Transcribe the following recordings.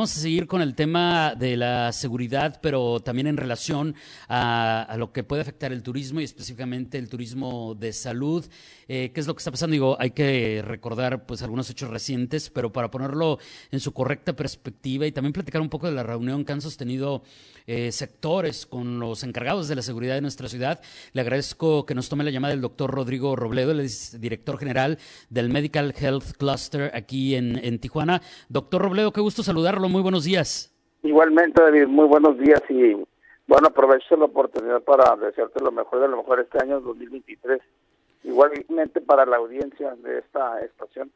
Vamos a seguir con el tema de la seguridad, pero también en relación a, lo que puede afectar el turismo y específicamente el turismo de salud. Eh, ¿Qué es lo que está pasando? Digo, hay que recordar pues algunos hechos recientes, pero para ponerlo en su correcta perspectiva y también platicar un poco de la reunión que han sostenido eh, sectores con los encargados de la seguridad de nuestra ciudad. Le agradezco que nos tome la llamada el doctor Rodrigo Robledo, el director general del Medical Health Cluster aquí en, en Tijuana. Doctor Robledo, qué gusto saludarlo muy buenos días. Igualmente, David, muy buenos días y bueno, aprovecho la oportunidad para desearte lo mejor de lo mejor este año 2023. Igualmente para la audiencia de esta estación.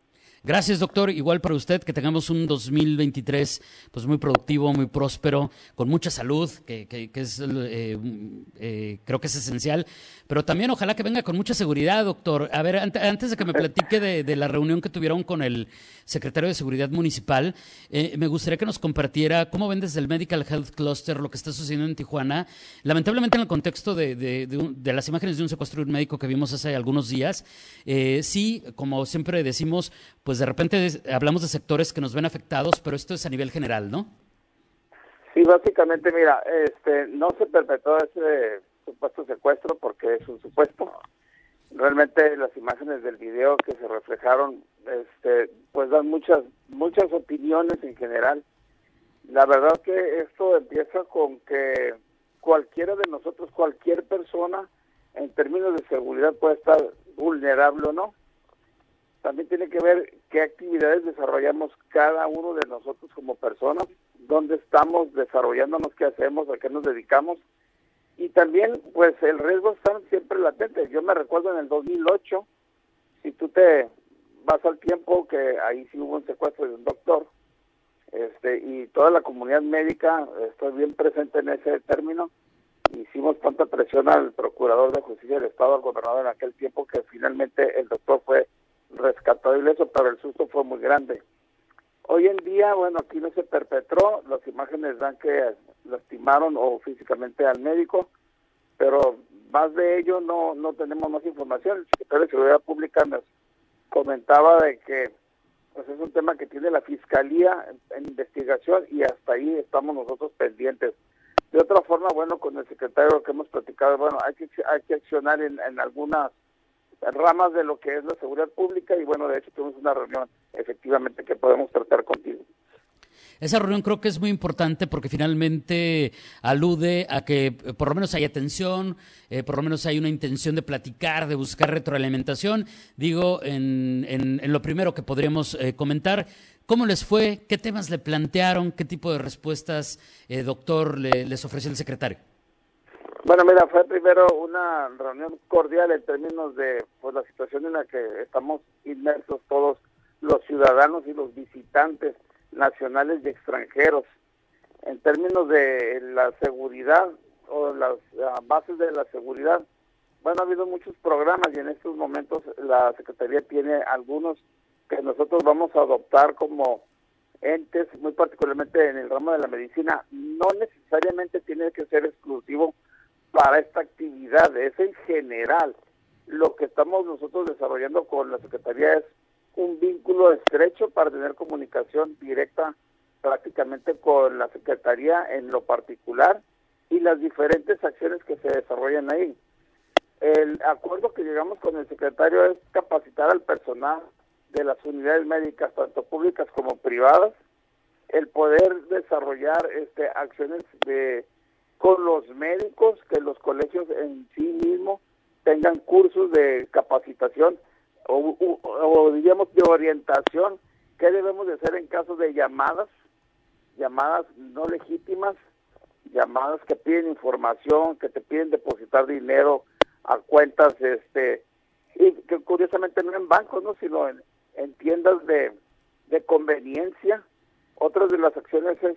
Gracias, doctor. Igual para usted, que tengamos un 2023 pues muy productivo, muy próspero, con mucha salud, que, que, es, eh, eh, creo que es esencial, pero también ojalá que venga con mucha seguridad, doctor. A ver, antes de que me platique de, la reunión que tuvieron con el secretario de Seguridad Municipal, eh, me gustaría que nos compartiera cómo ven desde el Medical Health Cluster lo que está sucediendo en Tijuana, lamentablemente en el contexto de, de las imágenes de un secuestro médico que vimos hace algunos días. sí, como siempre decimos, pues de repente hablamos de sectores que nos ven afectados, pero esto es a nivel general, ¿no? Sí, básicamente, mira, este, no se perpetró ese supuesto secuestro porque es un supuesto. Realmente las imágenes del video que se reflejaron, este, pues dan muchas, muchas opiniones en general. La verdad que esto empieza con que cualquiera de nosotros, cualquier persona, en términos de seguridad puede estar vulnerable o no también tiene que ver qué actividades desarrollamos cada uno de nosotros como personas, dónde estamos desarrollándonos, qué hacemos, a qué nos dedicamos. Y también, pues el riesgo está siempre latente. Yo me recuerdo en el 2008, si tú te vas al tiempo, que ahí sí hubo un secuestro de un doctor, este, y toda la comunidad médica, estoy bien presente en ese término, hicimos tanta presión al procurador de justicia del Estado, al gobernador en aquel tiempo, que finalmente el doctor fue rescató ileso, pero el susto fue muy grande. Hoy en día, bueno, aquí no se perpetró, las imágenes dan que lastimaron o físicamente al médico, pero más de ello no, no tenemos más información. El secretario de Seguridad Pública nos comentaba de que pues es un tema que tiene la Fiscalía en, investigación y hasta ahí estamos nosotros pendientes. De otra forma, bueno, con el secretario que hemos platicado, bueno, hay que, hay que accionar en, en algunas ramas de lo que es la seguridad pública y bueno, de hecho tuvimos una reunión efectivamente que podemos tratar contigo. Esa reunión creo que es muy importante porque finalmente alude a que eh, por lo menos hay atención, eh, por lo menos hay una intención de platicar, de buscar retroalimentación. Digo, en, en, lo primero que podríamos eh, comentar, ¿cómo les fue? ¿Qué temas le plantearon? ¿Qué tipo de respuestas, doctor, les ofreció el secretario? Bueno, mira, fue primero una reunión cordial en términos de pues la situación en la que estamos inmersos todos los ciudadanos y los visitantes nacionales y extranjeros. En términos de la seguridad o las bases de la seguridad, bueno, ha habido muchos programas y en estos momentos la Secretaría tiene algunos que nosotros vamos a adoptar como entes, muy particularmente en el ramo de la medicina. No necesariamente tiene que ser exclusivo para esta actividad, es en general. Lo que estamos nosotros desarrollando con la Secretaría es un vínculo estrecho para tener comunicación directa prácticamente con la Secretaría en lo particular y las diferentes acciones que se desarrollan ahí. El acuerdo que llegamos con el secretario es capacitar al personal de las unidades médicas, tanto públicas como privadas, el poder desarrollar este, acciones de con los médicos, que los colegios en sí mismos tengan cursos de capacitación o, diríamos de orientación, qué debemos de hacer en caso de llamadas, llamadas no legítimas, llamadas que piden información, que te piden depositar dinero a cuentas, este, y que curiosamente no en bancos, ¿no? sino en, en tiendas de, de conveniencia. Otras de las acciones es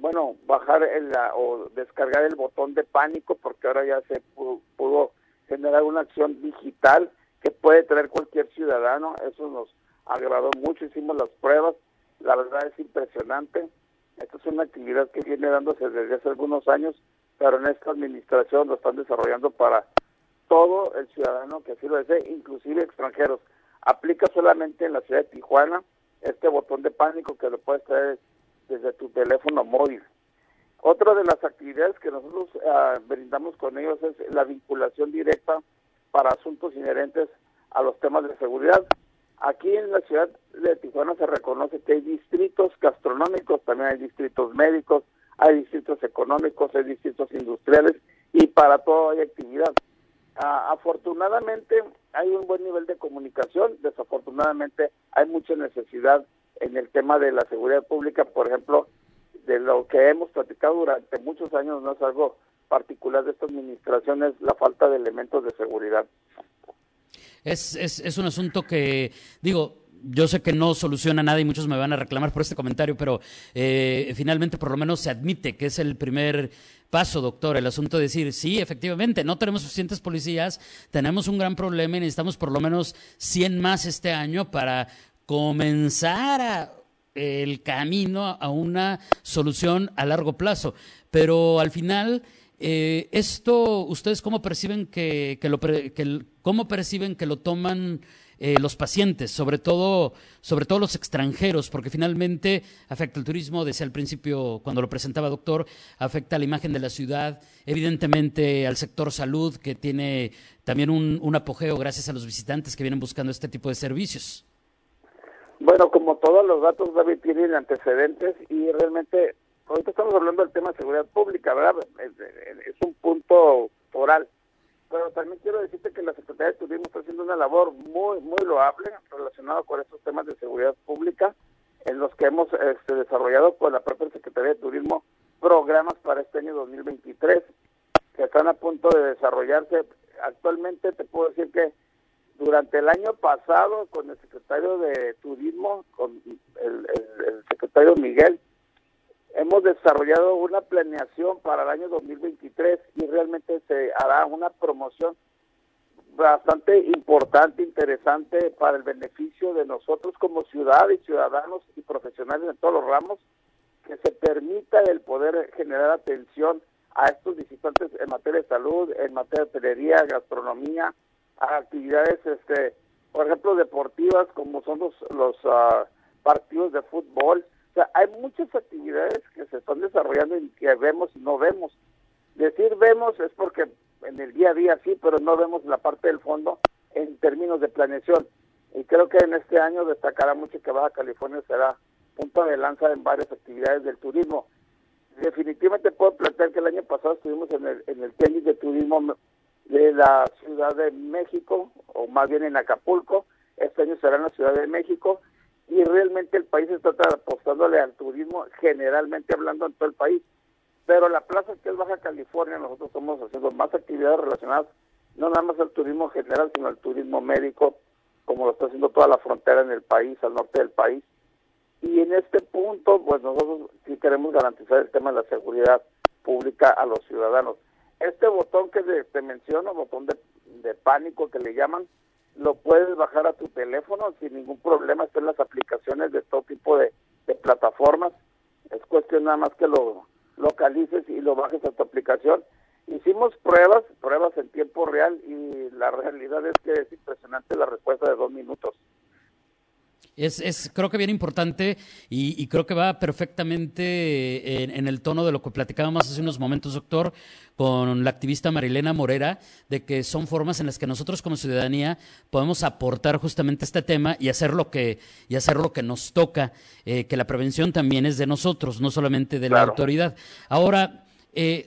bueno, bajar el, o descargar el botón de pánico porque ahora ya se pudo, generar una acción digital que puede traer cualquier ciudadano. Eso nos agradó mucho, hicimos las pruebas, la verdad es impresionante. Esta es una actividad que viene dándose desde hace algunos años, pero en esta administración lo están desarrollando para todo el ciudadano que así lo desee, inclusive extranjeros. Aplica solamente en la ciudad de Tijuana este botón de pánico que lo puedes traer desde tu teléfono móvil. Otra de las actividades que nosotros ah, brindamos con ellos es la vinculación directa para asuntos inherentes a los temas de seguridad. Aquí en la ciudad de Tijuana se reconoce que hay distritos gastronómicos, también hay distritos médicos, hay distritos económicos, hay distritos industriales y para todo hay actividad. Ah, afortunadamente hay un buen nivel de comunicación, desafortunadamente hay mucha necesidad en el tema de la seguridad pública, por ejemplo, de lo que hemos platicado durante muchos años, no es algo particular de esta administración, es la falta de elementos de seguridad. Es, es, es un asunto que, digo, yo sé que no soluciona nada y muchos me van a reclamar por este comentario, pero eh, finalmente por lo menos se admite que es el primer paso, doctor, el asunto de decir, sí, efectivamente, no tenemos suficientes policías, tenemos un gran problema y necesitamos por lo menos 100 más este año para comenzar el camino a una solución a largo plazo. Pero al final eh, esto, ¿ustedes cómo perciben que, lo, que, cómo perciben que lo toman eh, los pacientes, sobre todo, sobre todo los extranjeros, porque finalmente afecta el turismo, decía al principio cuando lo presentaba doctor, afecta a la imagen de la ciudad, evidentemente al sector salud, que tiene también un, un apogeo gracias a los visitantes que vienen buscando este tipo de servicios. Bueno, como todos los datos, David, tienen antecedentes y realmente ahorita estamos hablando del tema de seguridad pública, ¿verdad? Es, un punto oral. Pero también quiero decirte que la Secretaría de Turismo está haciendo una labor muy, muy loable relacionada con estos temas de seguridad pública, en los que hemos este, desarrollado con la propia Secretaría de Turismo programas para este año 2023 que están a punto de desarrollarse. Actualmente te puedo decir que durante el año pasado con el secretario de Turismo, con el secretario Miguel, hemos desarrollado una planeación para el año 2023 y realmente se hará una promoción bastante importante, interesante para el beneficio de nosotros como ciudad y ciudadanos y profesionales en todos los ramos, que se permita el poder generar atención a estos visitantes en materia de salud, en materia de hotelería, gastronomía, a actividades, este, por ejemplo, deportivas como son los, los ah, partidos de fútbol, o sea, hay muchas actividades que se están desarrollando y que vemos y no vemos. Decir vemos es porque en el día a día sí, pero no vemos la parte del fondo en términos de planeación. Y creo que en este año destacará mucho que Baja California será punto de lanza en varias actividades del turismo. Definitivamente puedo plantear que el año pasado estuvimos en el, en el tenis de turismo de la Ciudad de México, o más bien en Acapulco. Este año será en la Ciudad de México y realmente el país está apostándole al turismo, generalmente hablando en todo el país. Pero la plaza que es Baja California, nosotros estamos haciendo más actividades relacionadas no nada más al turismo general, sino al turismo médico, como lo está haciendo toda la frontera en el país, al norte del país. Y en este punto, pues nosotros sí queremos garantizar el tema de la seguridad pública a los ciudadanos. Este botón que te menciono, botón de, de pánico que le llaman, lo puedes bajar a tu teléfono sin ningún problema, están las aplicaciones de todo tipo de, plataformas, es cuestión nada más que lo localices y lo bajes a tu aplicación. Hicimos pruebas, pruebas en tiempo real y la realidad es que es impresionante la respuesta de dos minutos. Es, es, creo que bien importante y, creo que va perfectamente en, el tono de lo que platicábamos hace unos momentos, doctor, con la activista Marilena Morera, de que son formas en las que nosotros como ciudadanía podemos aportar justamente este tema y hacer lo que, y hacer lo que nos toca, eh, que la prevención también es de nosotros, no solamente de la autoridad. Ahora, eh,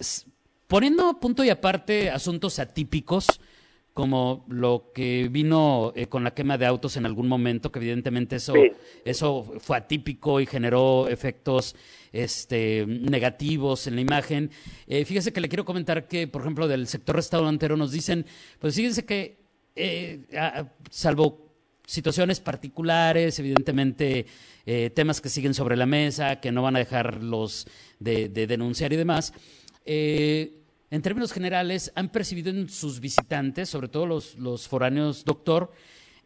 poniendo punto y aparte asuntos atípicos, como lo que vino eh, con la quema de autos en algún momento, que evidentemente eso, eso fue atípico y generó efectos este, negativos en la imagen. Eh, fíjese que le quiero comentar que, por ejemplo, del sector restaurantero nos dicen, pues fíjense que, eh, salvo situaciones particulares, evidentemente temas que siguen sobre la mesa, que no van a dejarlos de, de denunciar y demás, eh, en términos generales, han percibido en sus visitantes, sobre todo los, foráneos, doctor,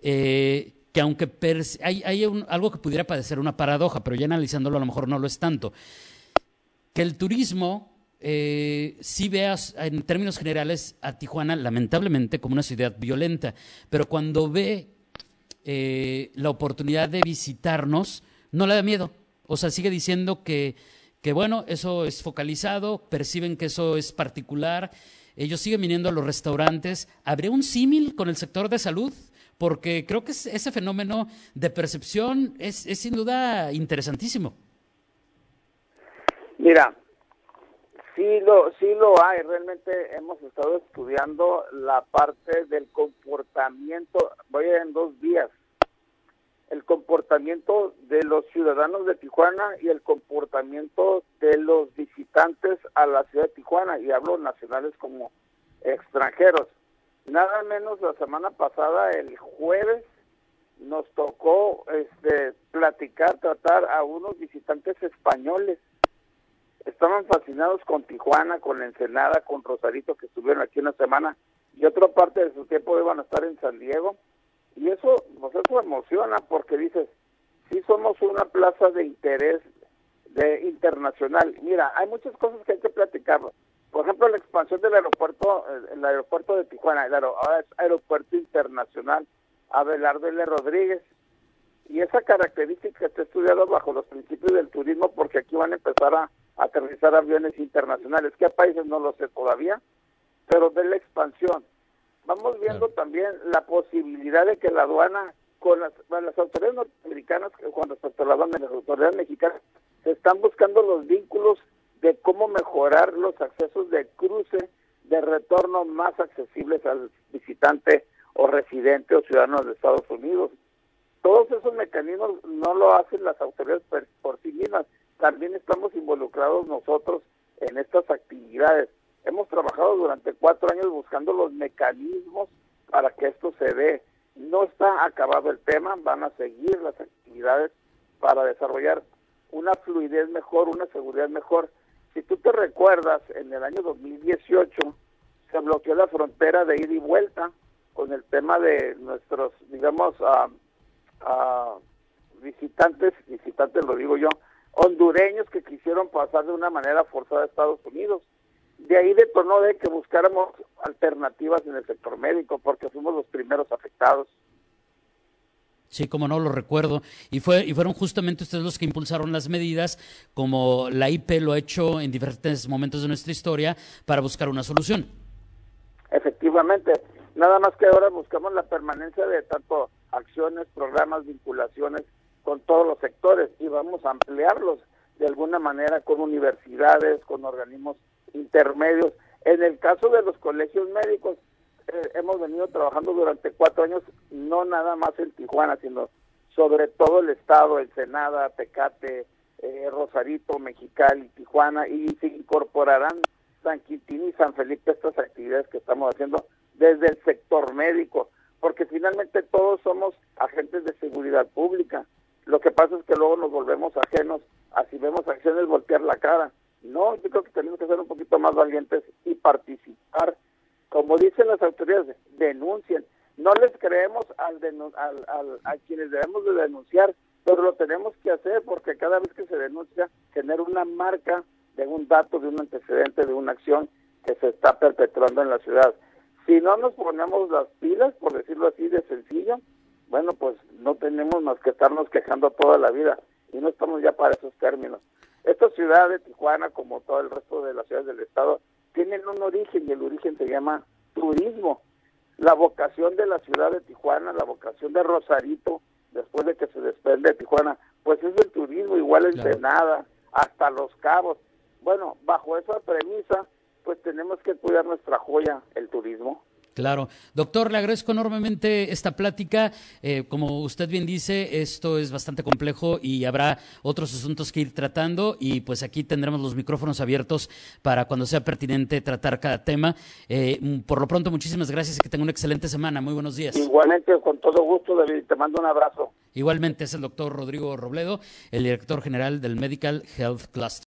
eh, que aunque hay, hay algo que pudiera parecer una paradoja, pero ya analizándolo a lo mejor no lo es tanto. que el turismo eh, sí veas en términos generales a Tijuana lamentablemente como una ciudad violenta, pero cuando ve eh, la oportunidad de visitarnos, no le da miedo. O sea, sigue diciendo que, que, bueno, eso es focalizado, perciben que eso es particular, ellos siguen viniendo a los restaurantes. ¿Habría un símil con el sector de salud? Porque creo que ese fenómeno de percepción es, es sin duda interesantísimo. Mira, Sí lo, sí lo hay. Realmente hemos estado estudiando la parte del comportamiento, voy en dos días, el comportamiento de los ciudadanos de Tijuana y el comportamiento de los visitantes a la ciudad de Tijuana, y hablo nacionales como extranjeros. Nada menos la semana pasada, el jueves, nos tocó este, platicar, tratar a unos visitantes españoles estaban fascinados con Tijuana, con Ensenada, con Rosarito, que estuvieron aquí una semana, y otra parte de su tiempo iban a estar en San Diego. Y eso, pues eso emociona porque dices, sí somos una plaza de interés de internacional. Mira, hay muchas cosas que hay que platicar. Por ejemplo, la expansión del aeropuerto, el aeropuerto de Tijuana, el ahora es aeropuerto internacional Abelardo L. Rodríguez. Y esa característica está estudiada bajo los principios del turismo porque aquí van a empezar a aterrizar aviones internacionales. ¿Qué países? No lo sé todavía, pero de la expansión. Vamos viendo también la posibilidad de que la aduana, con las, las autoridades norteamericanas, cuando respecto a la aduana, las autoridades mexicanas, se están buscando los vínculos de cómo mejorar los accesos de cruce, de retorno más accesibles al visitante o residente o ciudadano de Estados Unidos. Todos esos mecanismos no lo hacen las autoridades por sí mismas, también estamos involucrados nosotros en estas actividades. Hemos trabajado durante cuatro años buscando los mecanismos para que esto se dé. No está acabado el tema, van a seguir las actividades para desarrollar una fluidez mejor, una seguridad mejor. Si tú te recuerdas, en el año 2018 se bloqueó la frontera de ida y vuelta con el tema de nuestros, digamos, visitantes, visitantes lo digo yo, hondureños que quisieron pasar de una manera forzada a Estados Unidos. De ahí detonó de que buscáramos alternativas en el sector médico, porque fuimos los primeros afectados. Sí, como no lo recuerdo. Y, fue, y fueron justamente ustedes los que impulsaron las medidas, como la IP lo ha hecho en diferentes momentos de nuestra historia, para buscar una solución. Efectivamente. Nada más que ahora buscamos la permanencia de tanto acciones, programas, vinculaciones con todos los sectores y vamos a ampliarlos de alguna manera con universidades, con organismos intermedios. En el caso de los colegios médicos, eh, hemos venido trabajando durante cuatro años, no nada más en Tijuana, sino sobre todo el estado, Ensenada, Tecate, eh, Rosarito, Mexicali, Tijuana, y se incorporarán San Quintín y San Felipe estas actividades que estamos haciendo desde el sector médico, porque finalmente todos somos agentes de seguridad pública lo que pasa es que luego nos volvemos ajenos a si vemos acciones voltear la cara. No, yo creo que tenemos que ser un poquito más valientes y participar. Como dicen las autoridades, denuncien. No les creemos al, al, a quienes debemos de denunciar, pero lo tenemos que hacer porque cada vez que se denuncia genera una marca de un dato, de un antecedente, de una acción que se está perpetuando en la ciudad. Si no nos ponemos las pilas, por decirlo así de sencillo, bueno, pues no tenemos más que estarnos quejando toda la vida y no estamos ya para esos términos. Esta ciudad de Tijuana, como todo el resto de las ciudades del estado, tienen un origen y el origen se llama turismo. La vocación de la ciudad de Tijuana, la vocación de Rosarito, después de que se desprende de Tijuana, pues es el turismo, igual en Senada, hasta Los Cabos. Bueno, bajo esa premisa, pues tenemos que cuidar nuestra joya, el turismo. Claro. Doctor, le agradezco enormemente esta plática. Eh, como usted bien dice, esto es bastante complejo y habrá otros asuntos que ir tratando y pues aquí tendremos los micrófonos abiertos para cuando sea pertinente tratar cada tema. Eh, mm, por lo pronto, muchísimas gracias y que tenga una excelente semana. Muy buenos días. Igualmente, con todo gusto, David. Te mando un abrazo. Igualmente es el doctor Rodrigo Robledo, el director general del Medical Health Cluster.